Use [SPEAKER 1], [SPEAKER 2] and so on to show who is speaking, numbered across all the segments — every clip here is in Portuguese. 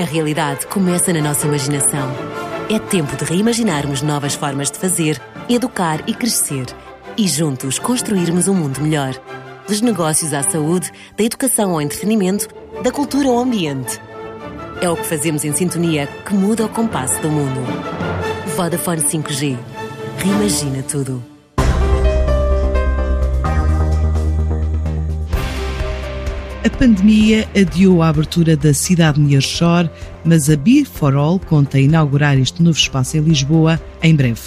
[SPEAKER 1] A realidade começa na nossa imaginação. É tempo de reimaginarmos novas formas de fazer, educar e crescer. E juntos construirmos um mundo melhor. Dos negócios à saúde, da educação ao entretenimento, da cultura ao ambiente. É o que fazemos em sintonia que muda o compasso do mundo. Vodafone 5G. Reimagina tudo.
[SPEAKER 2] A pandemia adiou a abertura da cidade de Nearshore, mas a Beer for All conta inaugurar este novo espaço em Lisboa em breve.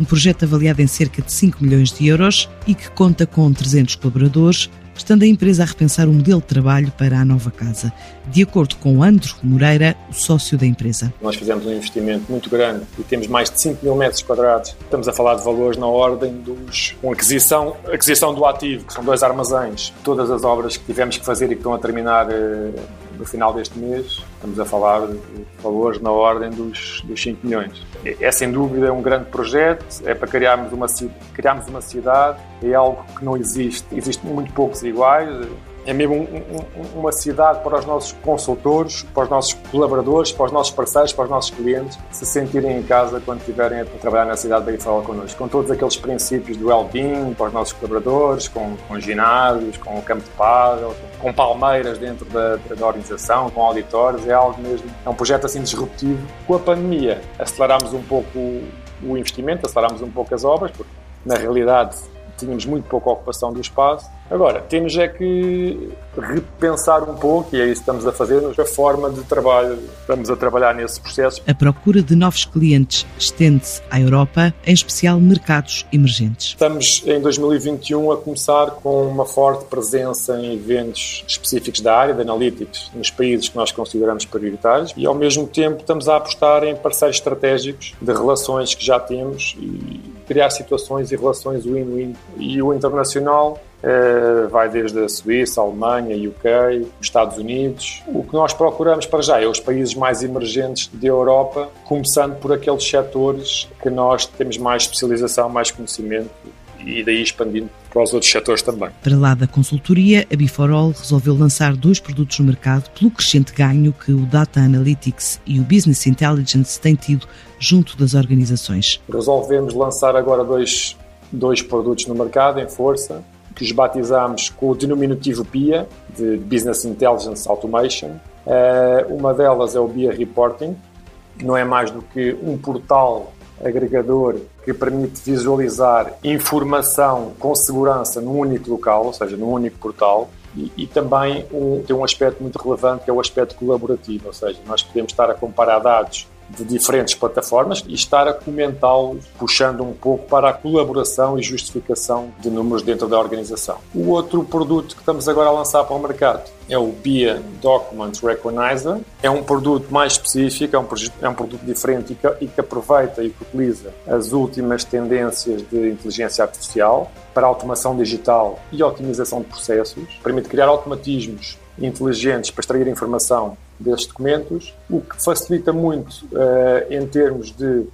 [SPEAKER 2] Um projeto avaliado em cerca de 5 milhões de euros e que conta com 300 colaboradores, estando a empresa a repensar o modelo de trabalho para a nova casa. De acordo com Andro Moreira, o sócio da empresa.
[SPEAKER 3] Nós fizemos um investimento muito grande e temos mais de 5 mil metros quadrados. Estamos a falar de valores na ordem dos. com aquisição, aquisição do ativo, que são dois armazéns. Todas as obras que tivemos que fazer e que estão a terminar eh, no final deste mês, estamos a falar de valores na ordem dos, dos 5 milhões. É, é sem dúvida um grande projeto, é para criarmos uma, criarmos uma cidade, é algo que não existe, existem muito poucos iguais, é mesmo um, um, uma cidade para os nossos consultores, para os nossos colaboradores, para os nossos parceiros, para os nossos clientes se sentirem em casa quando estiverem a trabalhar na cidade de Benfica connosco. Com todos aqueles princípios do well-being para os nossos colaboradores, com, com ginásios, com o campo de pádel, com palmeiras dentro da, da, organização, com auditórios, é algo mesmo, é um projeto assim disruptivo. Com a pandemia acelerámos um pouco o investimento, acelerámos um pouco as obras, porque na realidade tínhamos muito pouca ocupação do espaço. Agora, temos é que repensar um pouco, e é isso que estamos a fazer, a forma de trabalho. Estamos a trabalhar nesse processo.
[SPEAKER 2] A procura de novos clientes estende-se à Europa, em especial mercados emergentes.
[SPEAKER 3] Estamos em 2021 a começar com uma forte presença em eventos específicos da área de analytics nos países que nós consideramos prioritários e, ao mesmo tempo, estamos a apostar em parceiros estratégicos de relações que já temos e criar situações e relações win-win. E o internacional Uh, vai desde a Suíça, a Alemanha, UK, os Estados Unidos. O que nós procuramos para já é os países mais emergentes da Europa, começando por aqueles setores que nós temos mais especialização, mais conhecimento e daí expandindo para os outros setores também.
[SPEAKER 2] Para lá da consultoria, a Biforol resolveu lançar dois produtos no mercado pelo crescente ganho que o Data Analytics e o Business Intelligence têm tido junto das organizações.
[SPEAKER 3] Resolvemos lançar agora dois, dois produtos no mercado em força que os batizamos com o denominativo BIA, de Business Intelligence Automation. Eh, uma delas é o BIA Reporting, não é mais do que um portal agregador que permite visualizar informação com segurança num único local, ou seja, num único portal, e, e, também um, tem um aspecto muito relevante que é o aspecto colaborativo, ou seja, nós podemos estar a comparar dados de diferentes plataformas e estar a comentá-los, puxando um pouco para a colaboração e justificação de números dentro da organização. O outro produto que estamos agora a lançar para o mercado é o BIA Document Recognizer. É um produto mais específico, é um, é um produto diferente e que, e que aproveita e que utiliza as últimas tendências de inteligência artificial para automação digital e otimização de processos. Permite criar automatismos inteligentes para extrair informação desses documentos, o que facilita muito uh, em termos de uh,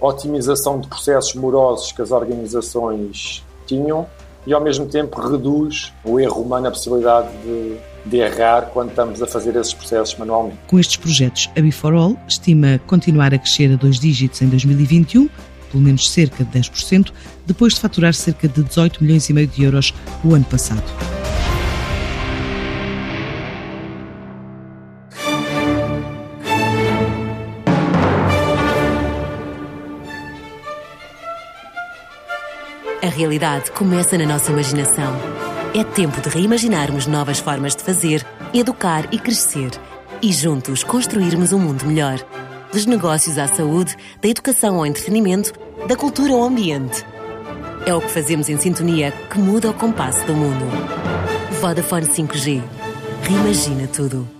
[SPEAKER 3] otimização de processos morosos que as organizações tinham e ao mesmo tempo reduz o erro humano, a possibilidade de, de errar quando estamos a fazer esses processos manualmente.
[SPEAKER 2] Com estes projetos, a Before estima continuar a crescer a dois dígitos em 2021, pelo menos cerca de 10%, depois de faturar cerca de 18 milhões e meio de euros o ano passado.
[SPEAKER 1] A realidade começa na nossa imaginação. É tempo de reimaginarmos novas formas de fazer, educar e crescer. E juntos construirmos um mundo melhor. Dos negócios à saúde, da educação ao entretenimento, da cultura ao ambiente. É o que fazemos em sintonia que muda o compasso do mundo. Vodafone 5G. Reimagina tudo.